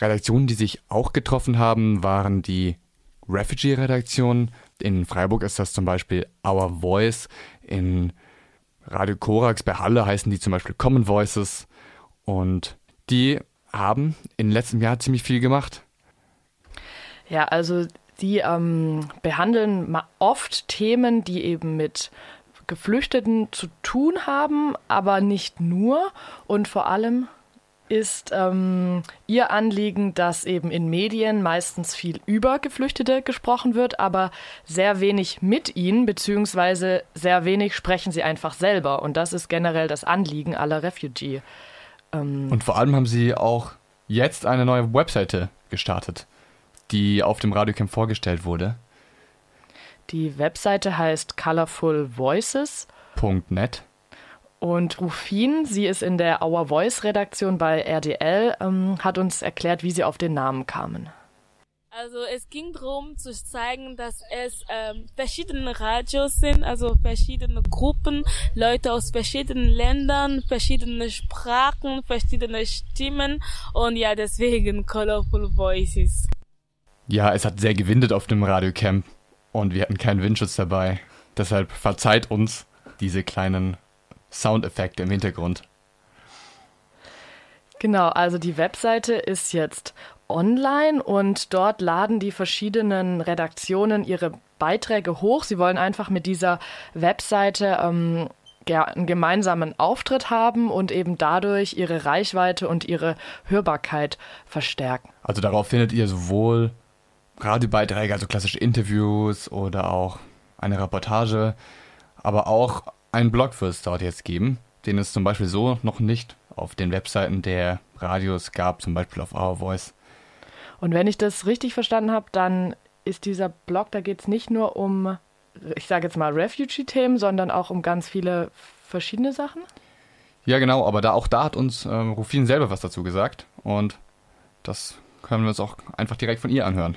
Redaktionen, die sich auch getroffen haben, waren die Refugee-Redaktion. In Freiburg ist das zum Beispiel Our Voice. In Radio Korax bei Halle heißen die zum Beispiel Common Voices. Und die haben im letzten Jahr ziemlich viel gemacht. Ja, also die ähm, behandeln oft Themen, die eben mit Geflüchteten zu tun haben, aber nicht nur. Und vor allem ist ähm, ihr Anliegen, dass eben in Medien meistens viel über Geflüchtete gesprochen wird, aber sehr wenig mit ihnen, beziehungsweise sehr wenig sprechen sie einfach selber. Und das ist generell das Anliegen aller Refugee. Ähm Und vor allem haben sie auch jetzt eine neue Webseite gestartet, die auf dem Radiocamp vorgestellt wurde. Die Webseite heißt colorfulvoices.net. Und Rufin, sie ist in der Our Voice Redaktion bei RDL, ähm, hat uns erklärt, wie sie auf den Namen kamen. Also es ging darum zu zeigen, dass es ähm, verschiedene Radios sind, also verschiedene Gruppen, Leute aus verschiedenen Ländern, verschiedene Sprachen, verschiedene Stimmen und ja, deswegen Colorful Voices. Ja, es hat sehr gewindet auf dem Radiocamp und wir hatten keinen Windschutz dabei. Deshalb verzeiht uns diese kleinen Soundeffekte im Hintergrund. Genau, also die Webseite ist jetzt online und dort laden die verschiedenen Redaktionen ihre Beiträge hoch. Sie wollen einfach mit dieser Webseite ähm, einen gemeinsamen Auftritt haben und eben dadurch ihre Reichweite und ihre Hörbarkeit verstärken. Also darauf findet ihr sowohl Radiobeiträge, also klassische Interviews oder auch eine Reportage, aber auch einen Blog wird es dort jetzt geben, den es zum Beispiel so noch nicht auf den Webseiten der Radios gab, zum Beispiel auf Our Voice. Und wenn ich das richtig verstanden habe, dann ist dieser Blog, da geht es nicht nur um, ich sage jetzt mal Refugee-Themen, sondern auch um ganz viele verschiedene Sachen? Ja, genau, aber da auch da hat uns ähm, Rufin selber was dazu gesagt und das können wir uns auch einfach direkt von ihr anhören.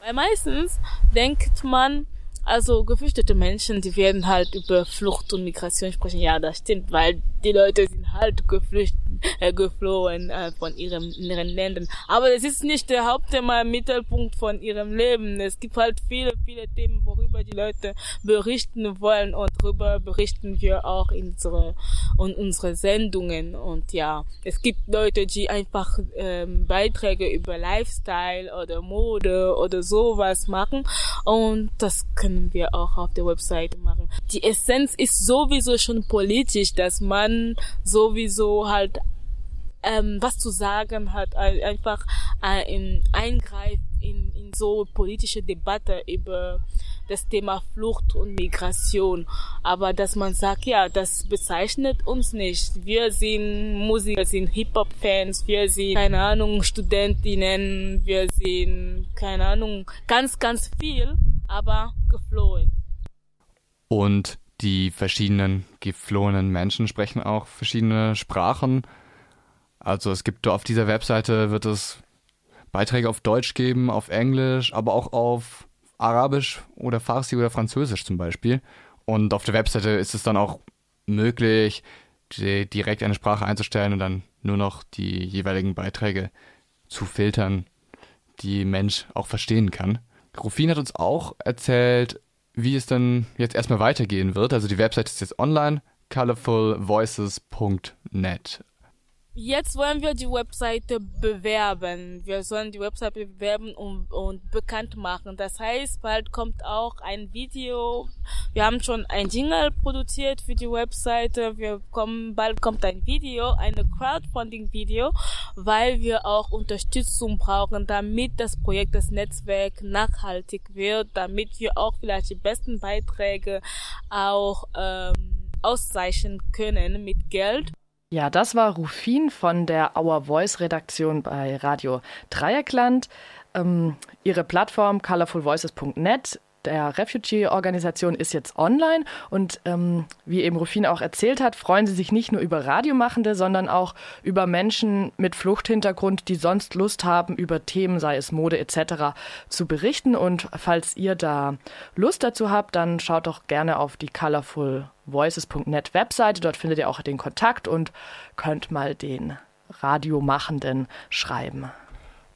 Weil meistens denkt man, also geflüchtete Menschen, die werden halt über Flucht und Migration sprechen. Ja, das stimmt, weil die Leute sind halt geflüchtet, äh, geflohen äh, von ihrem, ihren Ländern. Aber es ist nicht der Hauptthema, Mittelpunkt von ihrem Leben. Es gibt halt viele, viele Themen, worüber die Leute berichten wollen und darüber berichten wir auch in unsere, in unsere Sendungen. Und ja, es gibt Leute, die einfach ähm, Beiträge über Lifestyle oder Mode oder sowas machen und das können wir auch auf der Website machen. Die Essenz ist sowieso schon politisch, dass man sowieso halt ähm, was zu sagen hat, einfach äh, in, eingreift in, in so politische Debatte über das Thema Flucht und Migration. Aber dass man sagt, ja, das bezeichnet uns nicht. Wir sind Musiker, sind Hip-Hop-Fans, wir sind, keine Ahnung, Studentinnen, wir sind, keine Ahnung, ganz, ganz viel, aber geflohen. Und die verschiedenen geflohenen Menschen sprechen auch verschiedene Sprachen. Also es gibt auf dieser Webseite wird es Beiträge auf Deutsch geben, auf Englisch, aber auch auf Arabisch oder Farsi oder Französisch zum Beispiel. Und auf der Webseite ist es dann auch möglich, direkt eine Sprache einzustellen und dann nur noch die jeweiligen Beiträge zu filtern, die Mensch auch verstehen kann. Rufin hat uns auch erzählt, wie es dann jetzt erstmal weitergehen wird. Also die Website ist jetzt online, colorfulvoices.net. Jetzt wollen wir die Webseite bewerben. Wir sollen die Webseite bewerben und, und bekannt machen. Das heißt, bald kommt auch ein Video. Wir haben schon ein Jingle produziert für die Webseite. Wir kommen, bald kommt ein Video, eine Crowdfunding-Video, weil wir auch Unterstützung brauchen, damit das Projekt, das Netzwerk nachhaltig wird, damit wir auch vielleicht die besten Beiträge auch ähm, auszeichnen können mit Geld. Ja, das war Rufin von der Our Voice Redaktion bei Radio Dreieckland. Ähm, ihre Plattform colorfulvoices.net der Refugee-Organisation ist jetzt online und ähm, wie eben Rufin auch erzählt hat, freuen sie sich nicht nur über Radiomachende, sondern auch über Menschen mit Fluchthintergrund, die sonst Lust haben, über Themen, sei es Mode etc., zu berichten. Und falls ihr da Lust dazu habt, dann schaut doch gerne auf die colorfulvoices.net Webseite. Dort findet ihr auch den Kontakt und könnt mal den Radiomachenden schreiben.